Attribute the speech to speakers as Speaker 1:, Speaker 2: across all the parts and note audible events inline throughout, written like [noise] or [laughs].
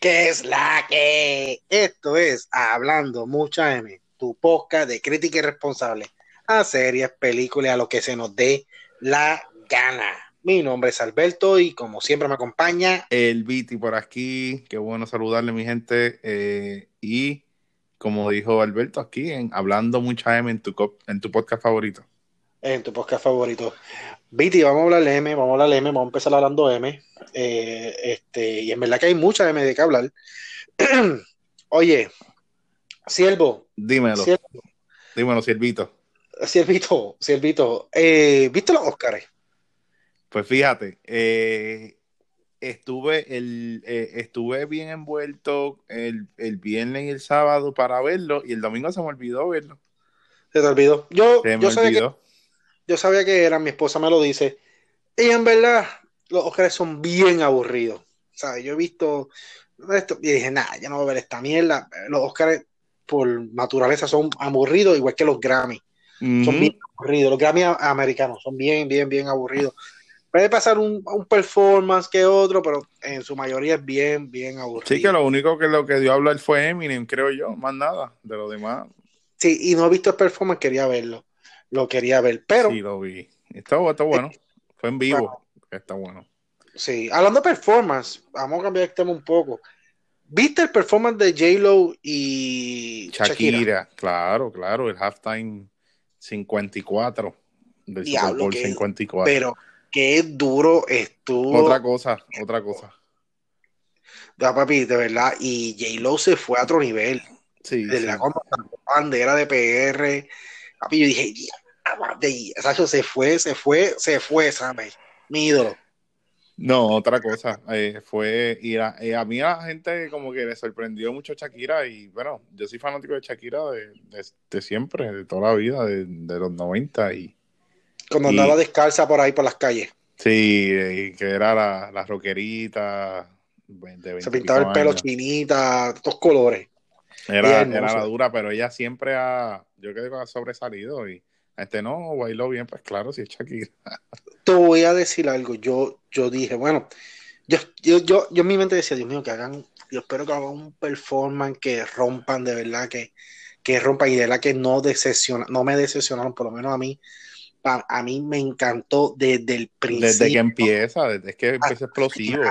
Speaker 1: ¿Qué es la que? Esto es Hablando Mucha M, tu podcast de crítica irresponsable a series, películas, a lo que se nos dé la gana. Mi nombre es Alberto y como siempre me acompaña
Speaker 2: el Viti por aquí. Qué bueno saludarle, mi gente. Eh, y como dijo Alberto aquí, en Hablando Mucha M en tu, en tu podcast favorito.
Speaker 1: En tu podcast favorito. Viti, vamos a hablar de M, vamos a hablar de M, vamos a empezar hablando de M. Eh, este, y en verdad que hay mucha M de qué hablar. [clears throat] Oye, Siervo.
Speaker 2: Dímelo. Dímelo, Siervito.
Speaker 1: Siervito, Siervito. Eh, ¿Viste los Oscars?
Speaker 2: Pues fíjate, eh, estuve, el, estuve bien envuelto el, viernes y el sábado para verlo y el domingo se me olvidó verlo.
Speaker 1: Se te olvidó. Yo, yo sabía que yo sabía que era, mi esposa me lo dice. Y en verdad, los Oscars son bien aburridos. ¿Sabes? Yo he visto esto y dije, nada, ya no voy a ver esta mierda. Los Oscars, por naturaleza, son aburridos, igual que los Grammy. Son bien aburridos. Los Grammy americanos son bien, bien, bien aburridos. Puede pasar un, performance que otro, pero en su mayoría es bien, bien aburrido.
Speaker 2: Sí, que lo único que lo que dio a hablar fue Eminem, creo yo, más nada de lo demás.
Speaker 1: Sí, y no he visto el performance, quería verlo lo quería ver. Pero.
Speaker 2: Sí, lo vi. Está, bueno. Fue en vivo. Está bueno.
Speaker 1: Sí, hablando de performance, vamos a cambiar el tema un poco. ¿Viste el performance de J-Lo y
Speaker 2: Shakira? Claro, claro, el halftime 54 del Super Bowl 54.
Speaker 1: Pero qué duro estuvo.
Speaker 2: Otra cosa, otra cosa.
Speaker 1: Ya, papi, de verdad. Y J-Lo se fue a otro nivel.
Speaker 2: Sí.
Speaker 1: De la bandera de PR Papi, yo dije, Sacho se fue, se fue, se fue, ¿sabes? Mi ídolo.
Speaker 2: No, otra cosa, eh, fue, y a, a, mí a la gente como que le sorprendió mucho Shakira y bueno, yo soy fanático de Shakira de, siempre, de toda la vida, de, los 90 y...
Speaker 1: Cuando andaba descalza por ahí por las calles.
Speaker 2: Sí, y que era la, la rockerita.
Speaker 1: Se pintaba el pelo chinita, todos colores.
Speaker 2: Era, era la dura, pero ella siempre ha, yo creo que ha sobresalido y este no bailó bien, pues claro, si es Shakira. [laughs]
Speaker 1: Te voy a decir algo, yo, yo dije, bueno, yo, yo, yo, yo en mi mente decía, Dios mío, que hagan, yo espero que hagan un performance que rompan de verdad, que, que rompan y de verdad que no decepcionaron, no me decepcionaron, por lo menos a mí, a, mí me encantó desde el principio.
Speaker 2: Desde que empieza, desde que empieza explosivo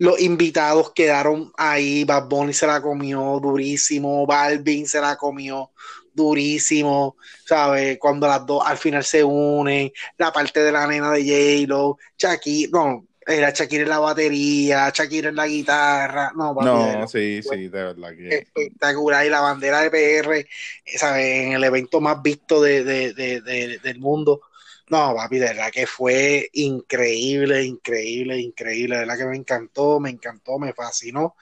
Speaker 1: los invitados quedaron ahí, Bad Bunny se la comió durísimo, Balvin se la comió durísimo, ¿sabes? Cuando las dos al final se unen, la parte de la nena de J-Lo, Shakira, no, era Shakira en la batería, Shakira en la guitarra, no,
Speaker 2: no sí, sí, de verdad que
Speaker 1: espectacular, y la bandera de PR, ¿sabes? En el evento más visto de, del mundo, no, papi, de verdad que fue increíble, increíble, increíble. De verdad que me encantó, me encantó, me fascinó.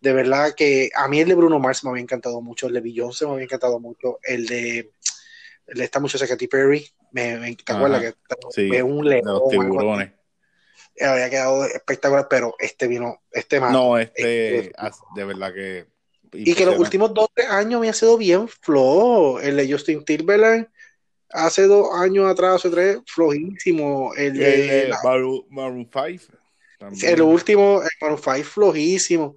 Speaker 1: De verdad que a mí el de Bruno Mars me había encantado mucho, el de Beyoncé me había encantado mucho, el de, el de esta muchacha Katy Perry, me, me ¿te acuerdas que
Speaker 2: sí, un león? De los tiburones.
Speaker 1: Había quedado espectacular, pero este vino, este más.
Speaker 2: No, este, este de verdad que.
Speaker 1: Y que los últimos dos tres años me ha sido bien flojo. El de Justin Timberlake hace dos años atrás, hace tres, flojísimo. El de
Speaker 2: Maroon 5.
Speaker 1: El último, el Maroon 5, flojísimo.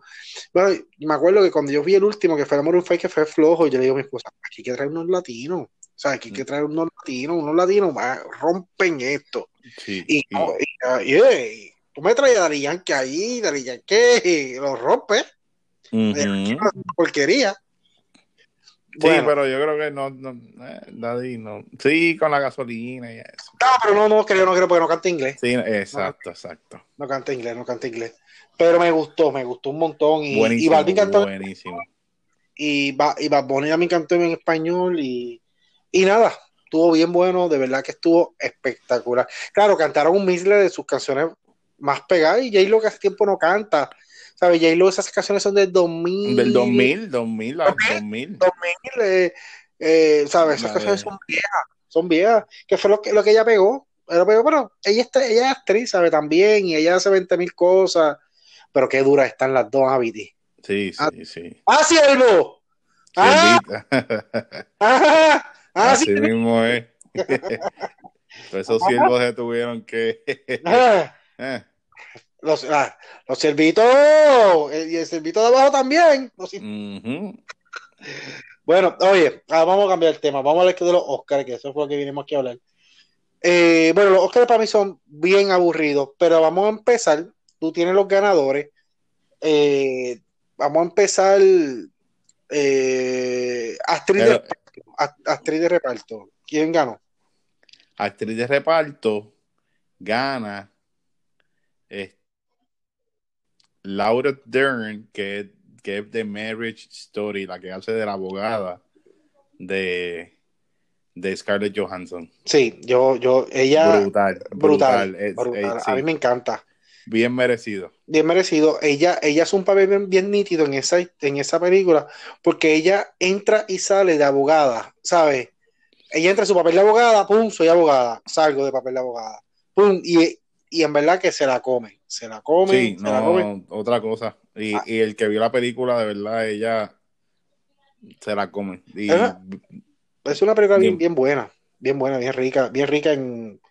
Speaker 1: Bueno, me acuerdo que cuando yo vi el último, que fue el Maroon 5, que fue flojo, yo le digo a mi esposa, aquí hay que traer unos latinos. O sea, aquí hay que traer unos latinos, unos latinos rompen esto.
Speaker 2: Sí, y,
Speaker 1: y, tú me traes a Dari Yankee ahí, Dari Yankee, [laughs] lo rompe. Uh porquería.
Speaker 2: Sí, pero yo creo que no, no eh, Daddy no. Sí, con la gasolina y eso.
Speaker 1: No, pero no, no creo, no creo porque no canta inglés.
Speaker 2: Sí, exacto, exacto.
Speaker 1: No canta inglés, no canta inglés. Pero me gustó, me gustó un montón. Y,
Speaker 2: buenísimo,
Speaker 1: y Balvin cantó.
Speaker 2: Buenísimo.
Speaker 1: Y, y Bad Bunny también cantó en español y, y nada, estuvo bien bueno, de verdad que estuvo espectacular. Claro, cantaron un misle de sus canciones más pegadas y Jay lo que hace tiempo no canta. ¿Sabes? J-Lo, esas canciones son del 2000.
Speaker 2: Del 2000, 2000,
Speaker 1: 2000. 2000, eh, ¿sabes? Esas canciones son viejas, son viejas. ¿Qué fue lo que, lo que ella pegó? Pero, pero bueno, ella, está, ella es actriz, ¿sabe? También, y ella hace 20 mil cosas. Pero qué duras están las dos, Abiti.
Speaker 2: Sí, sí, ah, sí.
Speaker 1: ¡Ah, ciervo! [laughs] ¡Ah!
Speaker 2: ¡Ah! ¡Ah, Así mismo es. [laughs] esos siervos se tuvieron que. [laughs]
Speaker 1: Los, ah, los servitos eh, y el servito de abajo también. Bueno, oye, vamos a cambiar el tema. Vamos a hablar de los Oscars, que eso fue lo que vinimos aquí a hablar. Eh, bueno, los Oscars para mí son bien aburridos, pero vamos a empezar. Tú tienes los ganadores. Eh, vamos a empezar. Eh, actriz, de, de reparto. ¿Quién ganó?
Speaker 2: Actriz de reparto gana Laura Dern, que, que es de Marriage Story, la que hace de la abogada de de Scarlett Johansson.
Speaker 1: Sí, yo, yo, ella. Brutal. Brutal. A mí me encanta.
Speaker 2: Bien merecido.
Speaker 1: Bien merecido. Ella, ella es un papel bien, nítido en esa, en esa película, porque ella entra y sale de abogada, ¿sabes? Ella entra en su papel de abogada, pum, soy abogada, salgo de papel de abogada, pum, y, en verdad que se la come, se la come. Sí,
Speaker 2: no, otra cosa. Y, ah. y, el que vio la película, de verdad, ella se la come. Y,
Speaker 1: es una película bien, buena, bien buena, bien rica, bien rica en,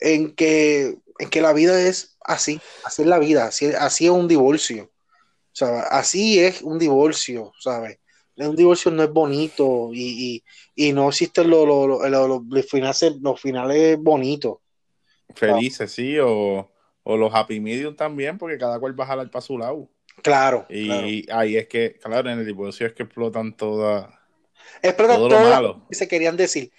Speaker 1: en, que, en que la vida es así, así es la vida, así, así es un divorcio. sea, Así es un divorcio, ¿sabes? Un divorcio no es bonito y, no existen los, los, finales, los finales bonitos.
Speaker 2: Felices, sí, o, los happy medium también, porque cada cual va a jalar para su lado.
Speaker 1: Claro.
Speaker 2: Y ahí es que, claro, en el divorcio es que explotan todas
Speaker 1: Explota todo, todo lo que se querían decir.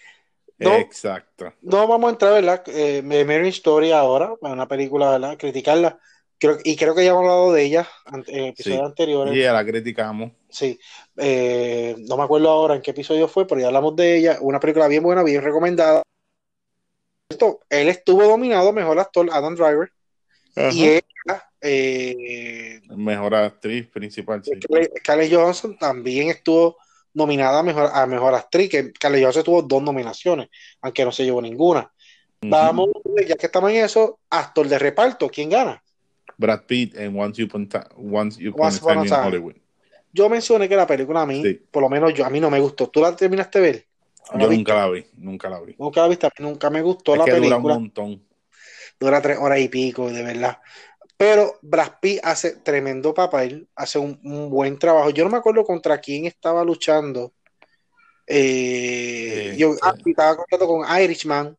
Speaker 2: No, Exacto.
Speaker 1: No vamos a entrar, ¿verdad? Eh, Mary Story ahora, una película, ¿verdad? Criticarla. Creo, y creo que ya hemos hablado de ella en episodios anteriores.
Speaker 2: Sí, ya la criticamos.
Speaker 1: Sí. Eh, no me acuerdo ahora en qué episodio fue, pero ya hablamos de ella. Una película bien buena, bien recomendada. Esto, él estuvo dominado, mejor actor, Adam Driver. Y ella. Eh,
Speaker 2: mejor actriz principal. Sí.
Speaker 1: Johansson también estuvo nominada a mejor, a mejor actriz, que Carly Johansson tuvo dos nominaciones, aunque no se llevó ninguna. Vamos, ya que estamos en eso, actor de reparto, ¿quién gana?
Speaker 2: Brad Pitt en Once You Once You in
Speaker 1: Hollywood. Yo mencioné que la película a mí, por lo menos yo, a mí no me gustó. ¿Tú la terminaste de ver?
Speaker 2: Yo nunca la vi, nunca la vi.
Speaker 1: Nunca la viste, nunca me gustó la película. Dura un montón. Dura tres horas y pico, de verdad. Pero Brad Pitt hace tremendo papel, hace un, buen trabajo. Yo no me acuerdo contra quién estaba luchando. Eh, yo ah, estaba contando con Irishman.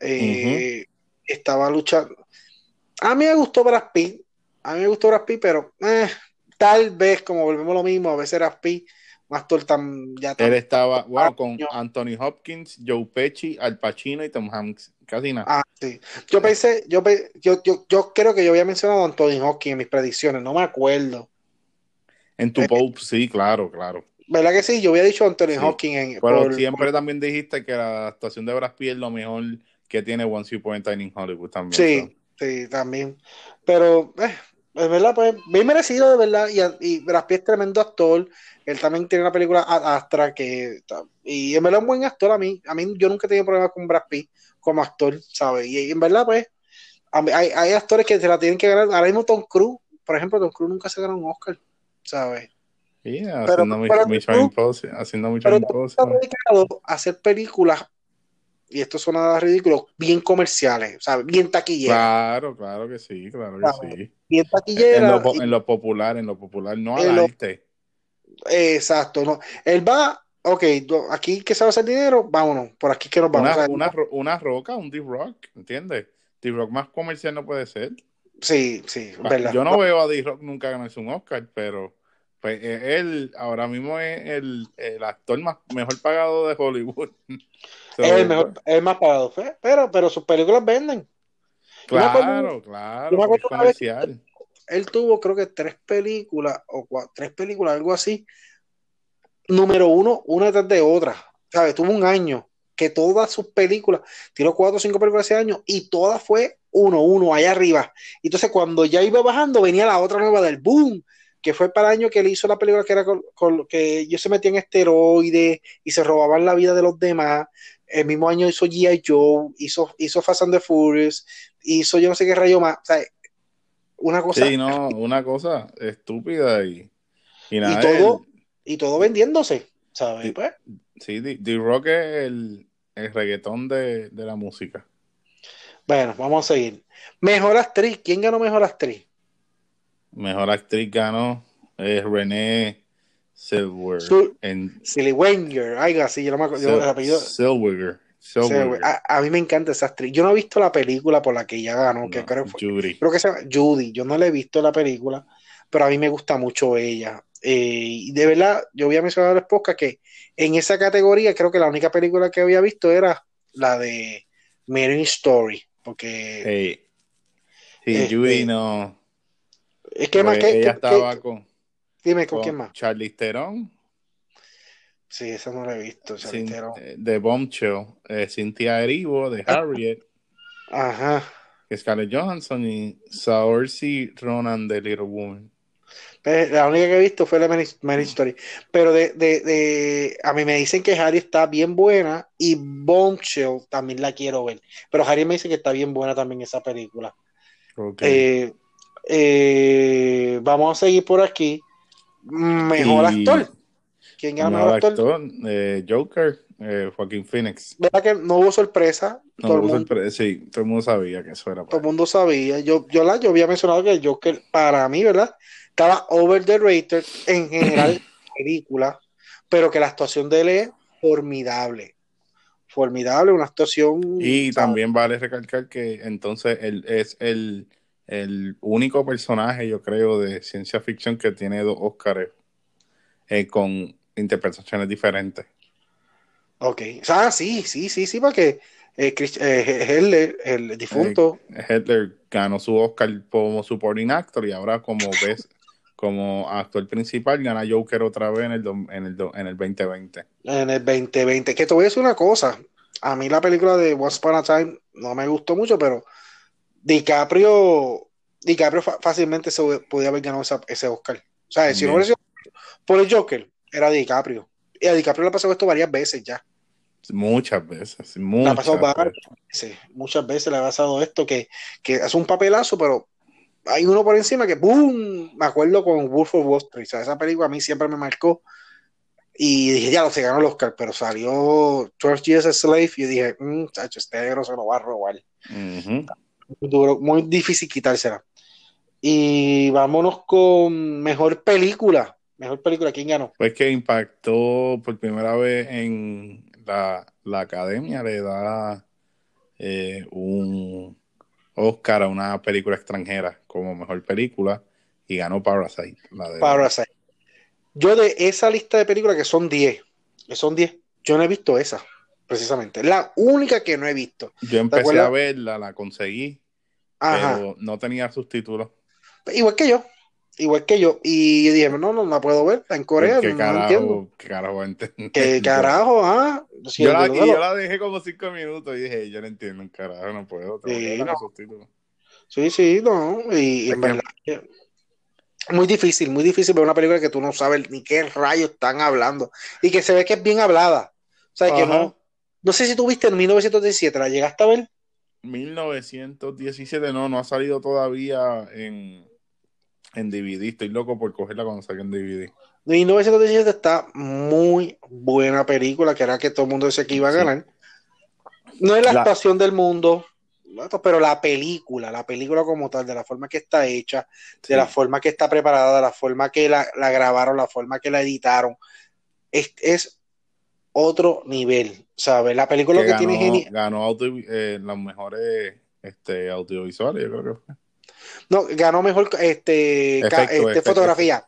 Speaker 1: Eh, estaba luchando. A mí me gustó Brad Pitt. A mí me gustó Brad Pitt, pero eh, tal vez, como volvemos lo mismo, a veces Brad Pitt un actor tan ya
Speaker 2: Él estaba con Anthony Hopkins, Joe Pesci, Al Pacino y Tom Hanks. Casi nada.
Speaker 1: Ah, sí. Yo pensé, yo, yo, yo, creo que yo había mencionado a Anthony Hopkins en mis predicciones, no me acuerdo.
Speaker 2: En tu eh, sí, claro, claro.
Speaker 1: ¿Verdad que sí? Yo había dicho Anthony Hopkins en.
Speaker 2: Pero siempre también dijiste que la actuación de Brad Pitt es lo mejor que tiene Once You Point in Hollywood también.
Speaker 1: Sí, sí, también. Pero, eh, es verdad, pues, bien merecido, de verdad. Y, y Brad Pitt es tremendo actor. Él también tiene una película Astra que. Y en verdad es un buen actor a mí. A mí yo nunca he tenido problemas con Brad Pitt como actor, ¿sabes? Y, en verdad, pues, hay, hay, actores que se la tienen que ganar. Ahora mismo Tom Cruise, por ejemplo, Tom Cruise nunca se ganó un Oscar, ¿sabes?
Speaker 2: Sí, haciendo mucho. Haciendo mucho
Speaker 1: hacer películas y esto suena ridículo, bien comerciales, ¿sabes? Bien taquilleras.
Speaker 2: Claro, claro que sí, claro que sí. Bien taquilleras. En lo, popular, en lo popular, no al arte.
Speaker 1: Exacto, no. Él va, ok, aquí que se va a hacer dinero, vámonos, por aquí que nos vamos.
Speaker 2: Una, una, roca, un D-Rock, ¿entiendes? D-Rock más comercial no puede ser.
Speaker 1: Sí, sí,
Speaker 2: verdad. Yo no veo a D-Rock nunca ganarse un Oscar, pero pues eh, él ahora mismo es el, el actor más mejor pagado de Hollywood. [laughs]
Speaker 1: es el mejor, es más pagado, pero, pero sus películas venden.
Speaker 2: Claro, claro, comercial
Speaker 1: él tuvo creo que tres películas o tres películas, algo así, número uno, una detrás de otra. ¿Sabes? Tuvo un año que todas sus películas, tiró cuatro o cinco películas ese año y todas fue uno, uno, allá arriba. Entonces cuando ya iba bajando, venía la otra nueva del boom, que fue para el año que él hizo la película que era con, que ellos se metían esteroides y se robaban la vida de los demás. El mismo año hizo G.I. Joe, hizo, hizo Fast and the Furious, hizo yo no sé qué rayo más. Una cosa.
Speaker 2: Sí, no, una cosa estúpida y,
Speaker 1: y nada. Y todo, y todo vendiéndose, ¿sabes? Pues.
Speaker 2: Sí, The Rock es el, el reggaetón de, la música.
Speaker 1: Bueno, vamos a seguir. Mejor actriz. ¿Quién ganó mejor actriz?
Speaker 2: Mejor actriz ganó eh, René Silver.
Speaker 1: en... Silverwenger, algo así, yo no me acuerdo. el apellido.
Speaker 2: Silverwenger.
Speaker 1: A, mí me encanta esa actriz. Yo no he visto la película por la que ella ganó, que creo, fue, Judy. creo que se llama Judy. Yo no la he visto la película, pero a mí me gusta mucho ella. Eh, y de verdad, yo había mencionado a la esposa que en esa categoría creo que la única película que había visto era la de Marine Story, porque...
Speaker 2: Sí, este, Judy no...
Speaker 1: Es que más que...
Speaker 2: Ella estaba con...
Speaker 1: Dime, ¿con, quién más?
Speaker 2: Charlie Theron.
Speaker 1: Sí, esa no la he visto.
Speaker 2: Eh, de Bombshell, eh, Cynthia Erivo, de Harriet.
Speaker 1: Ajá.
Speaker 2: Scarlett Johansson y Saoirse Ronan de Little Woman.
Speaker 1: Eh, la única que he visto fue la Mary Story. Pero de, de, de, a mí me dicen que Harry está bien buena y Bombshell también la quiero ver. Pero Harry me dice que está bien buena también esa película. Eh, eh, vamos a seguir por aquí. Mejor actor. ¿Quién gana mejor, actor?
Speaker 2: Joker, Joaquín Phoenix.
Speaker 1: ¿Verdad que no hubo sorpresa?
Speaker 2: No todo hubo sorpresa, sí, todo el mundo sabía que eso era.
Speaker 1: Todo el mundo sabía. Yo, yo, la, yo había mencionado que Joker, para mí, ¿verdad? estaba over the rated en general [laughs] película, pero que la actuación de él es formidable. Formidable, una actuación.
Speaker 2: Y también vale recalcar que entonces él es el, único personaje, yo creo, de ciencia ficción que tiene dos Oscars eh, con interpretaciones diferentes.
Speaker 1: Ok, sea, sí, sí, sí, sí, porque eh, eh el difunto.
Speaker 2: Eh, ganó su Oscar como supporting actor y ahora como ves [laughs] como actor principal, gana Joker otra vez en el, en el, en el 2020.
Speaker 1: En el 2020. Que te voy a decir una cosa. A mí la película de Once Upon a Time no me gustó mucho, pero DiCaprio, DiCaprio fácilmente se podía haber ganado ese Oscar. O sea, si no hubiera sido por el Joker, era DiCaprio. Y a DiCaprio le ha pasado esto varias veces ya.
Speaker 2: Muchas veces. Muchas,
Speaker 1: ha pasado veces. muchas veces le ha pasado esto, que, que es un papelazo, pero hay uno por encima que ¡boom! Me acuerdo con Wolf of Wall Street. O sea, esa película a mí siempre me marcó. Y dije, ya, lo se ganó el Oscar, pero salió 12 Years a Slave y dije, mmm, chacho, este negro se lo va a robar. muy, duro, muy difícil quitársela. Y vámonos con mejor película. Mejor película, ¿quién ganó?
Speaker 2: Pues que impactó por primera vez en la, la academia, le da eh, un Oscar a una película extranjera como mejor película y ganó Parasite.
Speaker 1: Parasite. Yo de esa lista de películas que son 10, que son 10, yo no he visto esa, precisamente. La única que no he visto.
Speaker 2: Yo empecé a verla, la conseguí, pero no tenía subtítulos.
Speaker 1: Igual que yo, igual que yo. Y dije, no, no la puedo ver, está en Corea. ¿Qué carajo?
Speaker 2: ¿Qué [laughs] carajo
Speaker 1: ¿Qué carajo? Ah?
Speaker 2: yo, la, yo la dejé como cinco minutos y dije, yo no entiendo un carajo, no puedo. Sí, no.
Speaker 1: sí, sí, no. Y, en verdad, muy difícil, muy difícil ver una película que tú no sabes ni qué rayos están hablando. Y que se ve que es bien hablada. O sea, que no. No sé si tú viste en 1917, ¿la llegaste a ver?
Speaker 2: 1917, no, no ha salido todavía en en DVD. Estoy loco por cogerla cuando salga en DVD.
Speaker 1: 1917 está muy buena película, que era que todo el mundo decía que iba a ganar. No es la, actuación del mundo, pero la película, la película como tal, de la forma que está hecha, de la forma que está preparada, de la forma que la, grabaron, la forma que la editaron, es, otro nivel, ¿sabes? La película que, tiene
Speaker 2: Ganó eh, las mejores este, audiovisuales, yo creo que fue.
Speaker 1: No, ganó mejor este, este fotografía.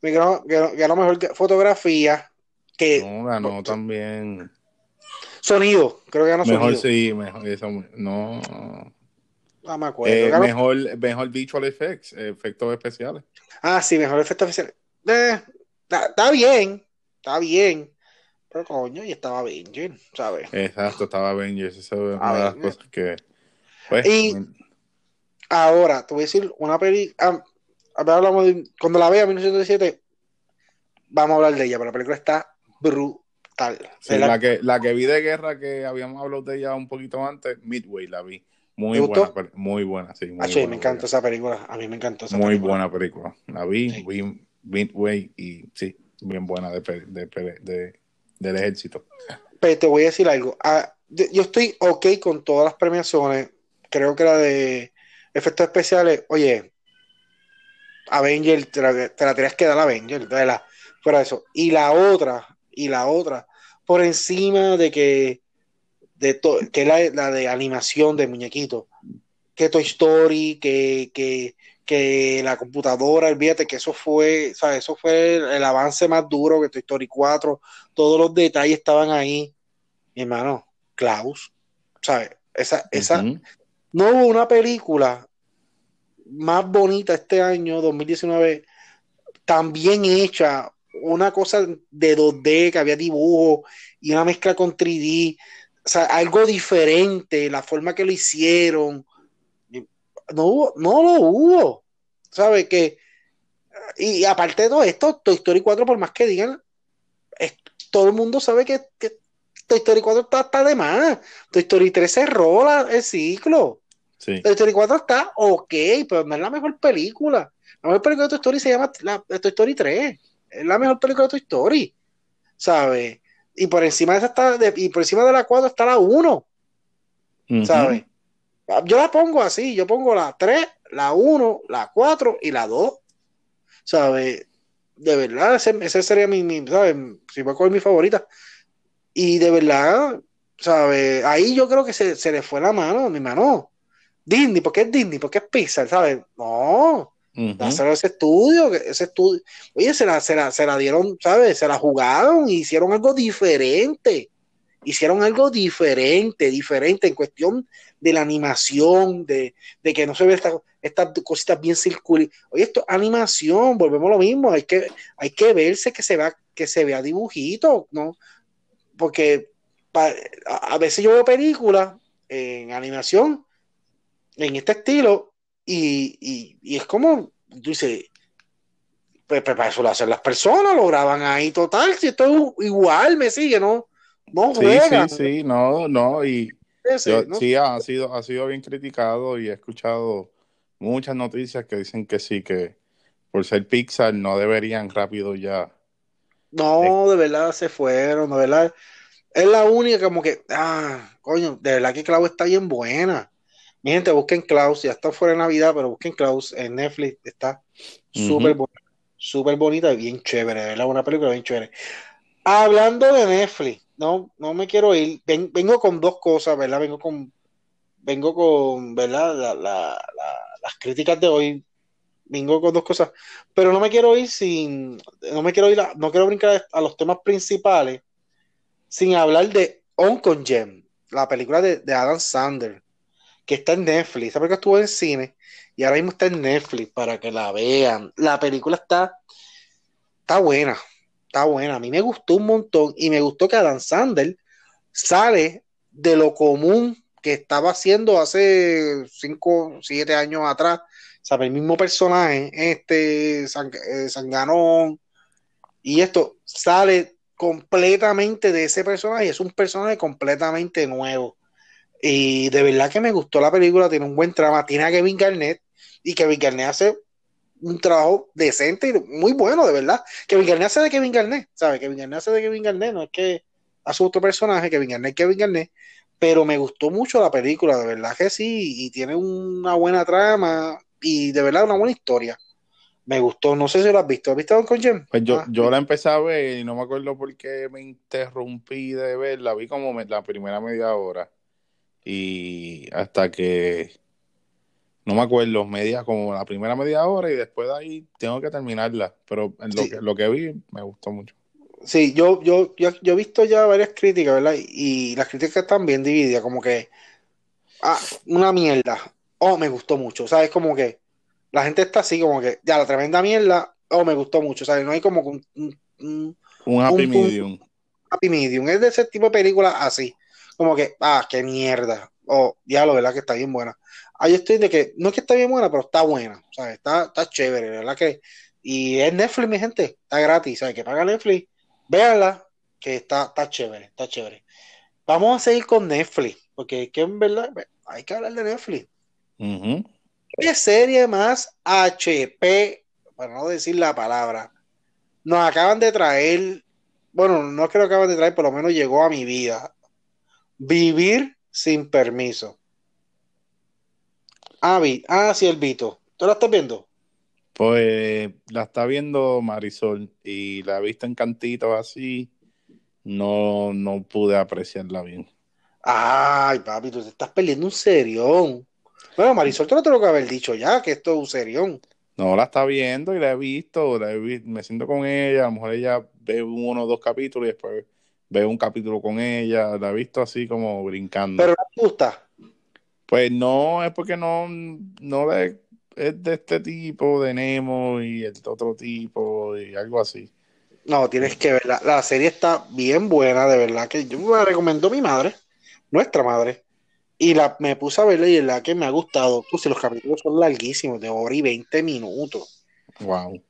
Speaker 1: Ganó, ganó, mejor fotografía que.
Speaker 2: No, ganó también.
Speaker 1: Sonido, creo que ganó
Speaker 2: mejor,
Speaker 1: sonido.
Speaker 2: sí, mejor. Eso, no.
Speaker 1: Me acuerdo.
Speaker 2: Eh, mejor, mejor visual effects, efectos especiales.
Speaker 1: Ah, sí, mejor efectos especiales. Eh, está bien, está bien. Pero coño, y estaba Avengers, ¿sabes?
Speaker 2: Exacto, estaba Avengers. Esa es una de las cosas que. Pues,
Speaker 1: y, Ahora, te voy a decir una película. Ah, cuando la vea en 1917, vamos a hablar de ella, pero la película está brutal.
Speaker 2: la, que, la que vi de guerra, que habíamos hablado de ella un poquito antes, Midway, la vi. Muy buena, muy buena, sí. Muy
Speaker 1: me encanta esa película. A mí me encantó esa
Speaker 2: muy
Speaker 1: película.
Speaker 2: buena película. La vi, vi Midway y sí, bien buena de, de, del ejército.
Speaker 1: Pero te voy a decir algo. Ah, yo estoy ok con todas las premiaciones creo que la de efectos especiales, oye, Avenger, te la, tenías que dar a Avenger, la, fuera de eso. Y la otra, y la otra, por encima de que, de que la, la de animación de muñequito, que Toy Story, que, que, que la computadora, olvídate que eso fue, ¿sabes? Eso fue el, avance más duro que Toy Story 4, todos los detalles estaban ahí. Mi hermano, Klaus, ¿sabes? Esa, esa, no hubo una película más bonita este año, 2019, tan bien hecha, una cosa de 2D, que había dibujo y una mezcla con 3D, o sea, algo diferente, la forma que lo hicieron, no hubo, no lo hubo, ¿sabes? Que, y aparte de todo esto, Toy Story 4, por más que digan, todo el mundo sabe que, Toy Story 4 está, de más, Toy Story 3 cerró el ciclo. Sí. Toy Story 4 está ok, pero no es la mejor película. La mejor película de Toy Story se llama la, Toy Story 3. Es la mejor película de Toy Story. ¿Sabes? Y por encima de esa está, y por encima de la 4 está la 1. ¿Sabes? Yo la pongo así, yo pongo la 3, la 1, la 4 y la 2. ¿Sabes? De verdad, ese, sería mi, mi, ¿sabes? Si voy a coger mi favorita. Y de verdad, ¿sabes? Ahí yo creo que se, se le fue la mano, mi mano. Disney, ¿por qué es Disney? ¿Por qué es Pixar? ¿Sabes? No, hacer ese estudio, ese estudio. Oye, se la, se la, se la dieron, ¿sabes? Se la jugaron y hicieron algo diferente. Hicieron algo diferente, diferente en cuestión de la animación, de, de que no se ve estas esta cositas bien circulares. Oye, esto animación, volvemos a lo mismo, hay que, hay que verse que se vea, que se vea dibujito, ¿no? Porque a veces yo veo películas en animación en este estilo y, es como, tú dices, pues, pues, para eso lo hacen las personas, lo graban ahí total, si esto es igual, me sigue, ¿no? No
Speaker 2: sí, Sí, sí, no, no, y sí, ha sido, ha sido bien criticado y he escuchado muchas noticias que dicen que sí, que por ser Pixar no deberían rápido ya.
Speaker 1: No, de verdad se fueron, de verdad. Es la única como que, ah, coño, de verdad que Clau está bien buena. Mi gente, busquen Klaus, ya está fuera de Navidad, pero busquen Klaus en Netflix, está súper bonita, súper bonita y bien chévere, ¿verdad? Una película bien chévere. Hablando de Netflix, no, no me quiero ir, vengo con dos cosas, ¿verdad? Vengo con, vengo con, ¿verdad? las críticas de hoy, vengo con dos cosas, pero no me quiero ir sin, no me quiero ir, no quiero brincar a los temas principales sin hablar de On Gem, la película de, de Adam Sandler que está en Netflix. Esa película estuvo en cine y ahora mismo está en Netflix para que la vean. La película está, está buena, está buena. A mí me gustó un montón y me gustó que Adam Sandler sale de lo común que estaba haciendo hace 5, 7 años atrás. O el mismo personaje, este Sanganón, y esto sale completamente de ese personaje. Es un personaje completamente nuevo. Y de verdad que me gustó la película, tiene un buen trama, tiene a Kevin Garnett y Kevin Garnett hace un trabajo decente y muy bueno, de verdad. Kevin Garnett hace de Kevin Garnett, ¿sabes? Kevin Garnett hace de Kevin Garnett, no es que hace otro personaje, Kevin Garnett, Kevin Garnett, pero me gustó mucho la película, de verdad que sí, y tiene una buena trama y de verdad una buena historia. Me gustó, no sé si lo has visto. ¿Has visto Don Jim?
Speaker 2: Pues yo, ah, yo la empecé a ver y no me acuerdo por qué me interrumpí de verla. Vi como la primera media hora y hasta que no me acuerdo, media como la primera media hora y después de ahí tengo que terminarla, pero lo, que, lo que vi me gustó mucho.
Speaker 1: Sí, yo, yo, yo, he visto ya varias críticas, ¿verdad? Y, las críticas están bien divididas, como que, ah, una mierda, oh, me gustó mucho, ¿sabes? Como que la gente está así, como que, ya, la tremenda mierda, oh, me gustó mucho, ¿sabes? No hay como un,
Speaker 2: un, un happy medium.
Speaker 1: happy medium, es de ese tipo de películas así como que, ah, qué mierda. O ya lo verdad que está bien buena. Ahí estoy de que, no es que está bien buena, pero está buena. O sea, está, está chévere, ¿verdad? Que, y es Netflix, mi gente, está gratis. ¿sabes? Que paga Netflix, véanla, que está, está chévere, está chévere. Vamos a seguir con Netflix, porque que en verdad hay que hablar de Netflix. ¿Qué serie más HP, para no decir la palabra, nos acaban de traer? Bueno, no creo que acaban de traer, por lo menos llegó a mi vida Vivir sin permiso. Ah, vi. ah, sí, el Vito. ¿Tú la estás viendo?
Speaker 2: Pues la está viendo Marisol y la he visto en cantitos así. No, no pude apreciarla bien.
Speaker 1: Ay, papi, tú te estás perdiendo un serión. Bueno, Marisol te lo tengo que haber dicho ya, que esto es un serión.
Speaker 2: No, la está viendo y la he visto, la he visto, me siento con ella, a lo mejor ella ve uno o dos capítulos y después veo un capítulo con ella, la he visto así como brincando.
Speaker 1: ¿Pero te gusta?
Speaker 2: Pues no, es porque no, no es de este tipo, de Nemo y el otro tipo y algo así.
Speaker 1: No, tienes que verla. La serie está bien buena, de verdad, que yo me la recomendó mi madre, nuestra madre. Y la, me puse a verla y es la que me ha gustado. Pues si los capítulos son larguísimos, de hora y 20 minutos.
Speaker 2: Wow.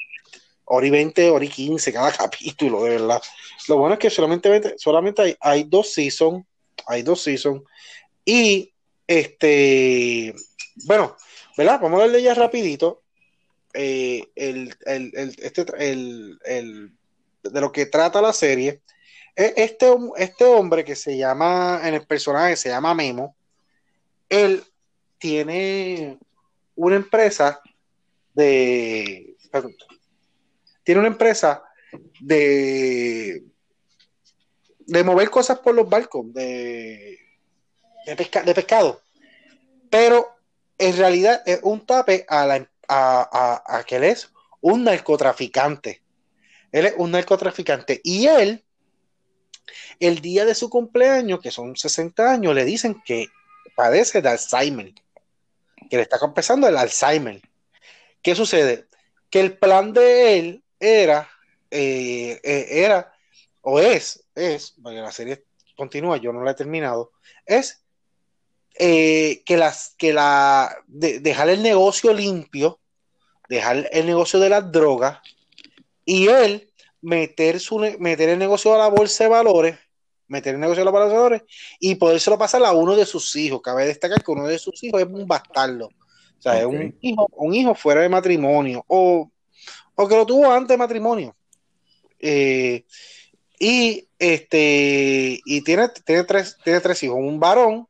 Speaker 1: Hora y 20, hora y 15 cada [laughs] capítulo, de verdad. Lo bueno es que solamente, solamente hay, hay dos seasons. Hay dos seasons. Y este, bueno, ¿verdad? Vamos a darle ya rapidito. Eh, el, el, el, este, el, de lo que trata la serie. Este, este hombre que se llama, en el personaje se llama Memo, él tiene una empresa de. Tiene una empresa de. de mover cosas por los barcos, de. de, de pescado. Pero en realidad es un tape a, la, a, a, que él es un narcotraficante. Él es un narcotraficante. Y él, el día de su cumpleaños, que son 60 años, le dicen que padece de Alzheimer, que le está empezando el Alzheimer. ¿Qué sucede? Que el plan de él era, eh, eh, era, o es, es, porque la serie continúa, yo no la he terminado, es eh, que las, que la, dejar el negocio limpio, dejar el negocio de las drogas y él meter, su, meter el negocio a la bolsa de valores meter el negocio de los balanceadores y podérselo pasar a uno de sus hijos. Cabe destacar que uno de sus hijos es un bastardo. O sea, es un hijo, un hijo fuera de matrimonio o, o que lo tuvo antes de matrimonio. Eh, y este y tiene, tiene, tres, tiene tres hijos, un varón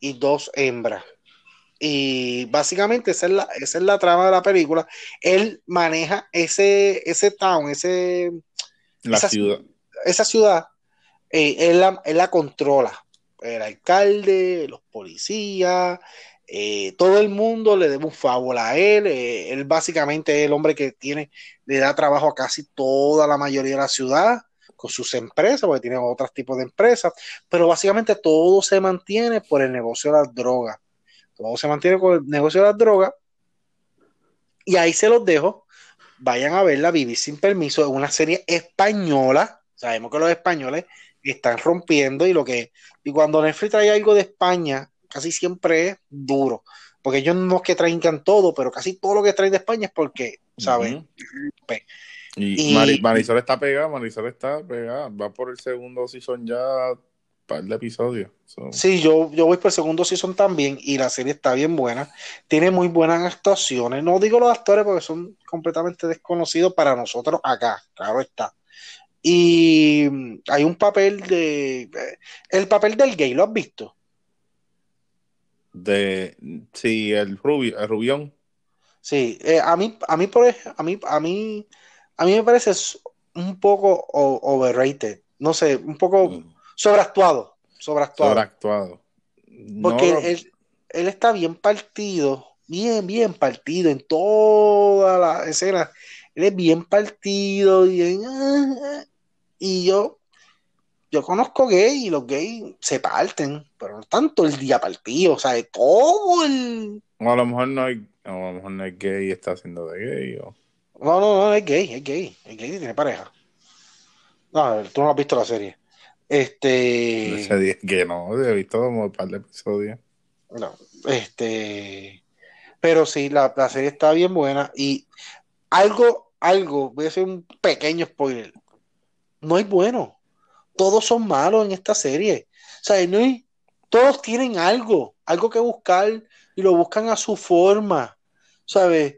Speaker 1: y dos hembras. Y básicamente esa es la, esa es la trama de la película. Él maneja ese, ese town, ese,
Speaker 2: la ciudad.
Speaker 1: esa ciudad eh, él, la, controla. El alcalde, los policías, eh, todo el mundo le debe un favor a él. Eh, él básicamente es el hombre que tiene, le da trabajo a casi toda la mayoría de la ciudad con sus empresas, porque tiene otros tipos de empresas, pero básicamente todo se mantiene por el negocio de las drogas. Todo se mantiene con el negocio de las drogas. Y ahí se los dejo. Vayan a verla, Vivir sin permiso, es una serie española. Sabemos que los españoles están rompiendo y lo que y cuando Netflix trae algo de España casi siempre es duro porque ellos no es que traigan todo pero casi todo lo que traen de España es porque saben
Speaker 2: pues, y, Marisol está pegada Marisol está pegada va por el segundo season ya para el episodio
Speaker 1: sí yo, yo voy por el segundo season también y la serie está bien buena. Tiene muy buenas actuaciones. No digo los actores porque son completamente desconocidos para nosotros acá claro está. Y hay un papel de. El papel del gay, ¿lo has visto?
Speaker 2: De. Sí, el, rubio, el rubión.
Speaker 1: Sí, eh, a mí, a mí, por a mí, a mí, a mí me parece un poco overrated. No sé, un poco mm. sobreactuado. Sobreactuado.
Speaker 2: Sobreactuado.
Speaker 1: Porque él, él está bien partido, bien, bien partido en toda la escena. Él es bien partido, bien, y yo, yo conozco gay y los gays se parten, pero no tanto el día partido, o sea, todo el.
Speaker 2: O a lo mejor no hay, a lo mejor no hay gay y está haciendo de gay. O...
Speaker 1: No, no, no, es gay, es gay, es gay y tiene pareja. No, tú no has visto la serie. Este.
Speaker 2: Que no, he visto como un par de episodios.
Speaker 1: No, este. Pero sí, la, la serie está bien buena y algo, algo, voy a hacer un pequeño spoiler no hay bueno. Todos son malos en esta serie. O sea, no hay, todos tienen algo, algo que buscar y lo buscan a su forma. ¿Sabes?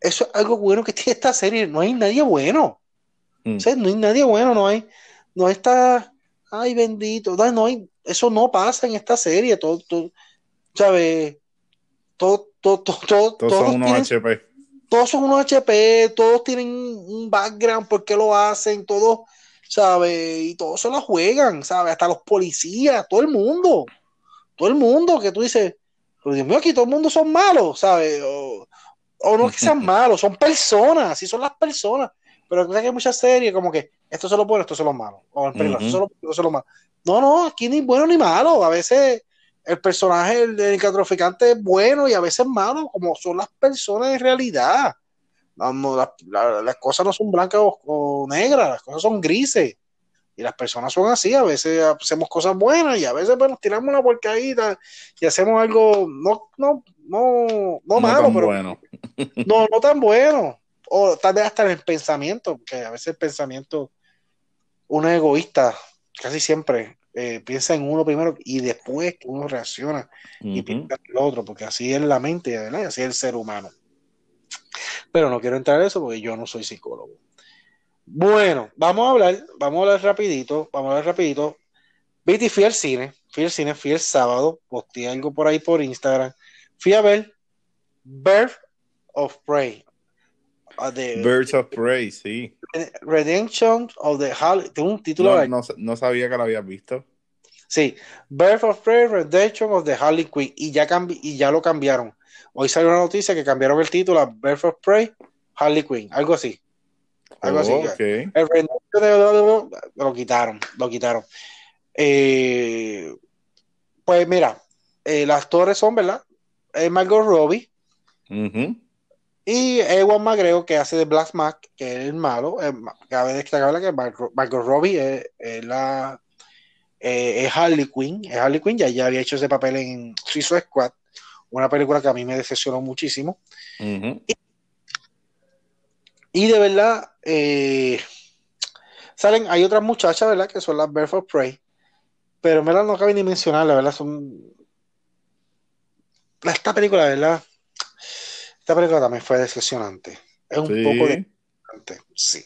Speaker 1: Eso es algo bueno que [laughs] tiene esta serie. No hay nadie bueno. Mm. O sea, no hay nadie bueno, no hay, no está, ay bendito, no, hay, eso no pasa en esta serie. Todo, todo ¿sabes? todo, todo, todo,
Speaker 2: todos, son unos HP.
Speaker 1: Todos son unos HP, todos tienen un background, ¿por qué lo hacen? Todos, ¿sabes? Y todos se la juegan, ¿sabes? Hasta los policías, todo el mundo. Todo el mundo que tú dices, pero Dios mío, aquí todo el mundo son malos, ¿sabes? O, no es que sean [laughs] malos, son personas, así son las personas. Pero que hay muchas series como que esto se lo bueno, esto se lo malo. O el esto se lo esto se lo malo. No, no, aquí ni bueno ni malo. A veces el personaje del traficante es bueno y a veces malo, como son las personas en realidad. Las cosas no son blancas o, negras, las cosas son grises. Y las personas son así, a veces hacemos cosas buenas y a veces pues, nos tiramos una porcadita y hacemos algo no, no, no, no, malo, pero bueno. [laughs] no, no tan bueno. O tal vez hasta en el pensamiento, porque a veces el pensamiento, uno es egoísta, casi siempre eh, piensa en uno primero y después uno reacciona y piensa en el otro, porque así es la mente, ¿verdad? Y así es el ser humano. Pero no quiero entrar en eso porque yo no soy psicólogo. Bueno, vamos a hablar, vamos a hablar rapidito, vamos a hablar rapidito. Viti, fui al cine, fui al cine, fui el sábado, posteé algo por ahí por Instagram. Fui a ver Birth of Prey.
Speaker 2: Uh, Birds of Prey, sí.
Speaker 1: Redemption of the Harley, tengo un título.
Speaker 2: No, no, sabía que lo habías visto.
Speaker 1: Sí, Birth of Prey, Redemption of the Harley Quinn, y ya, y ya lo cambiaron. Hoy salió una noticia que cambiaron el título a Birth of Prey, Harley Quinn, algo así. Algo así. El lo quitaron, lo quitaron. Eh, pues mira, eh, las torres son, ¿verdad? Es Margot Robbie. Y Ewan McGregor, que hace de Black Mac, que es el malo. cabe destacar que Margot, Robbie es, la. Eh, es Harley Quinn. Es Harley Quinn, ya, ya había hecho ese papel en Suicide Squad, una película que a mí me decepcionó muchísimo. Y de verdad, eh, salen, hay otras muchachas, ¿verdad? Que son las Birth of Prey. Pero en verdad no cabe ni mencionar, la verdad, son. Esta película, ¿verdad? Esta película también fue decepcionante. Es un poco decepcionante, sí.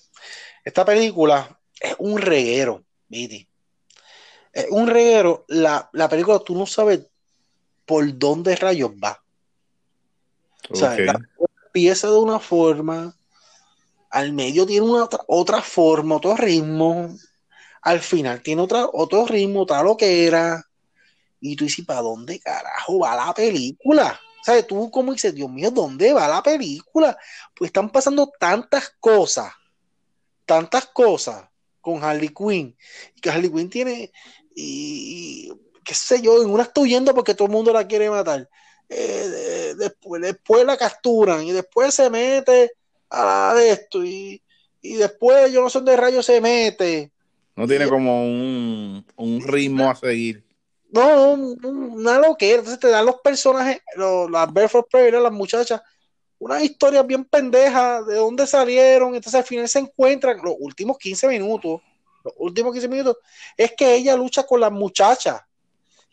Speaker 1: Esta película es un reguero, Viti. Es un reguero. La, película tú no sabes por dónde rayos va. O sea, la empieza de una forma, al medio tiene una otra, forma, otro ritmo, al final tiene otra, otro ritmo, otra lo que era, y tú dices, ¿para dónde carajo va la película? ¿Sabes? Tú como dices, Dios mío, ¿dónde va la película? Pues están pasando tantas cosas, tantas cosas con Harley Quinn, y que Harley Quinn tiene, y, qué sé yo, en una está huyendo porque todo el mundo la quiere matar. Eh, después, después la capturan y después se mete a de esto y, después yo no sé dónde rayos se mete.
Speaker 2: No tiene como un, ritmo a seguir.
Speaker 1: No, una loquera. Entonces te dan los personajes, los, las Barefoot Prey, las muchachas, una historia bien pendeja de dónde salieron. Entonces al final se encuentran los últimos 15 minutos. Los últimos 15 minutos es que ella lucha con las muchachas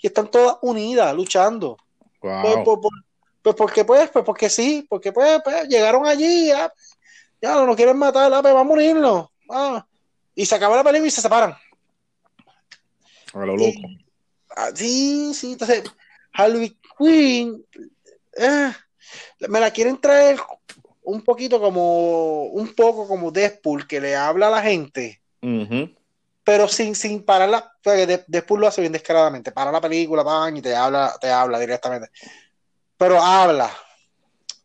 Speaker 1: y están todas unidas luchando. Wow. Pues porque pues, pues porque sí, porque pues, pues llegaron allí, ya, ya no nos quieren matar, pues vamos a morirnos. Ah, y se acaba la película y se separan.
Speaker 2: A lo loco.
Speaker 1: Ah, sí, sí, entonces Harley Quinn eh, me la quieren traer un poquito como un poco como Deadpool que le habla a la gente pero sin, sin pararla Deadpool lo hace bien descaradamente para la película van y te habla te habla directamente pero habla.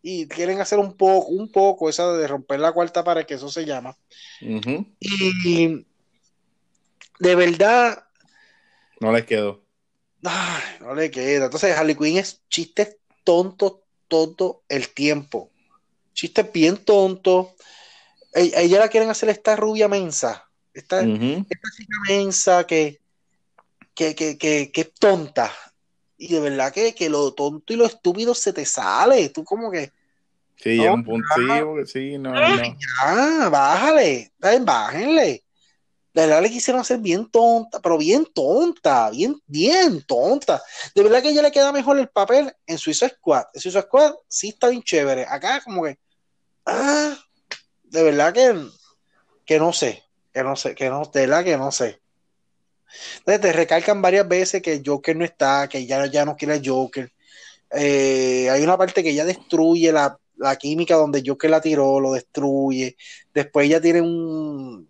Speaker 1: Y quieren hacer un poco, un poco esa de romper la cuarta pared, que eso se llama. Y de verdad.
Speaker 2: No les quedó.
Speaker 1: no le queda. Entonces, Harley Quinn es chistes tontos todo el tiempo. Chistes bien tontos. E-, ella, la quieren hacer esta rubia mensa. Esta, chica mensa que, que, que, que, que es tonta y de verdad que, que, lo tonto y lo estúpido se te sale. Tú como que.
Speaker 2: Sí, no, un punto, sí, no, no.
Speaker 1: Ya, bájale, bájenle. De verdad le quisieron hacer bien tonta, pero bien tonta, bien, bien tonta. De verdad que ella le queda mejor el papel en Suizo Squad. En Suizo Squad sí está bien chévere. Acá como que, ah, de verdad que, que no sé, que no sé, que no, de verdad que no sé. Entonces te recalcan varias veces que Joker no está, que ya, ya no quiere Joker. Eh, hay una parte que ella destruye la, la química donde Joker la tiró, lo destruye. Después ella tiene un.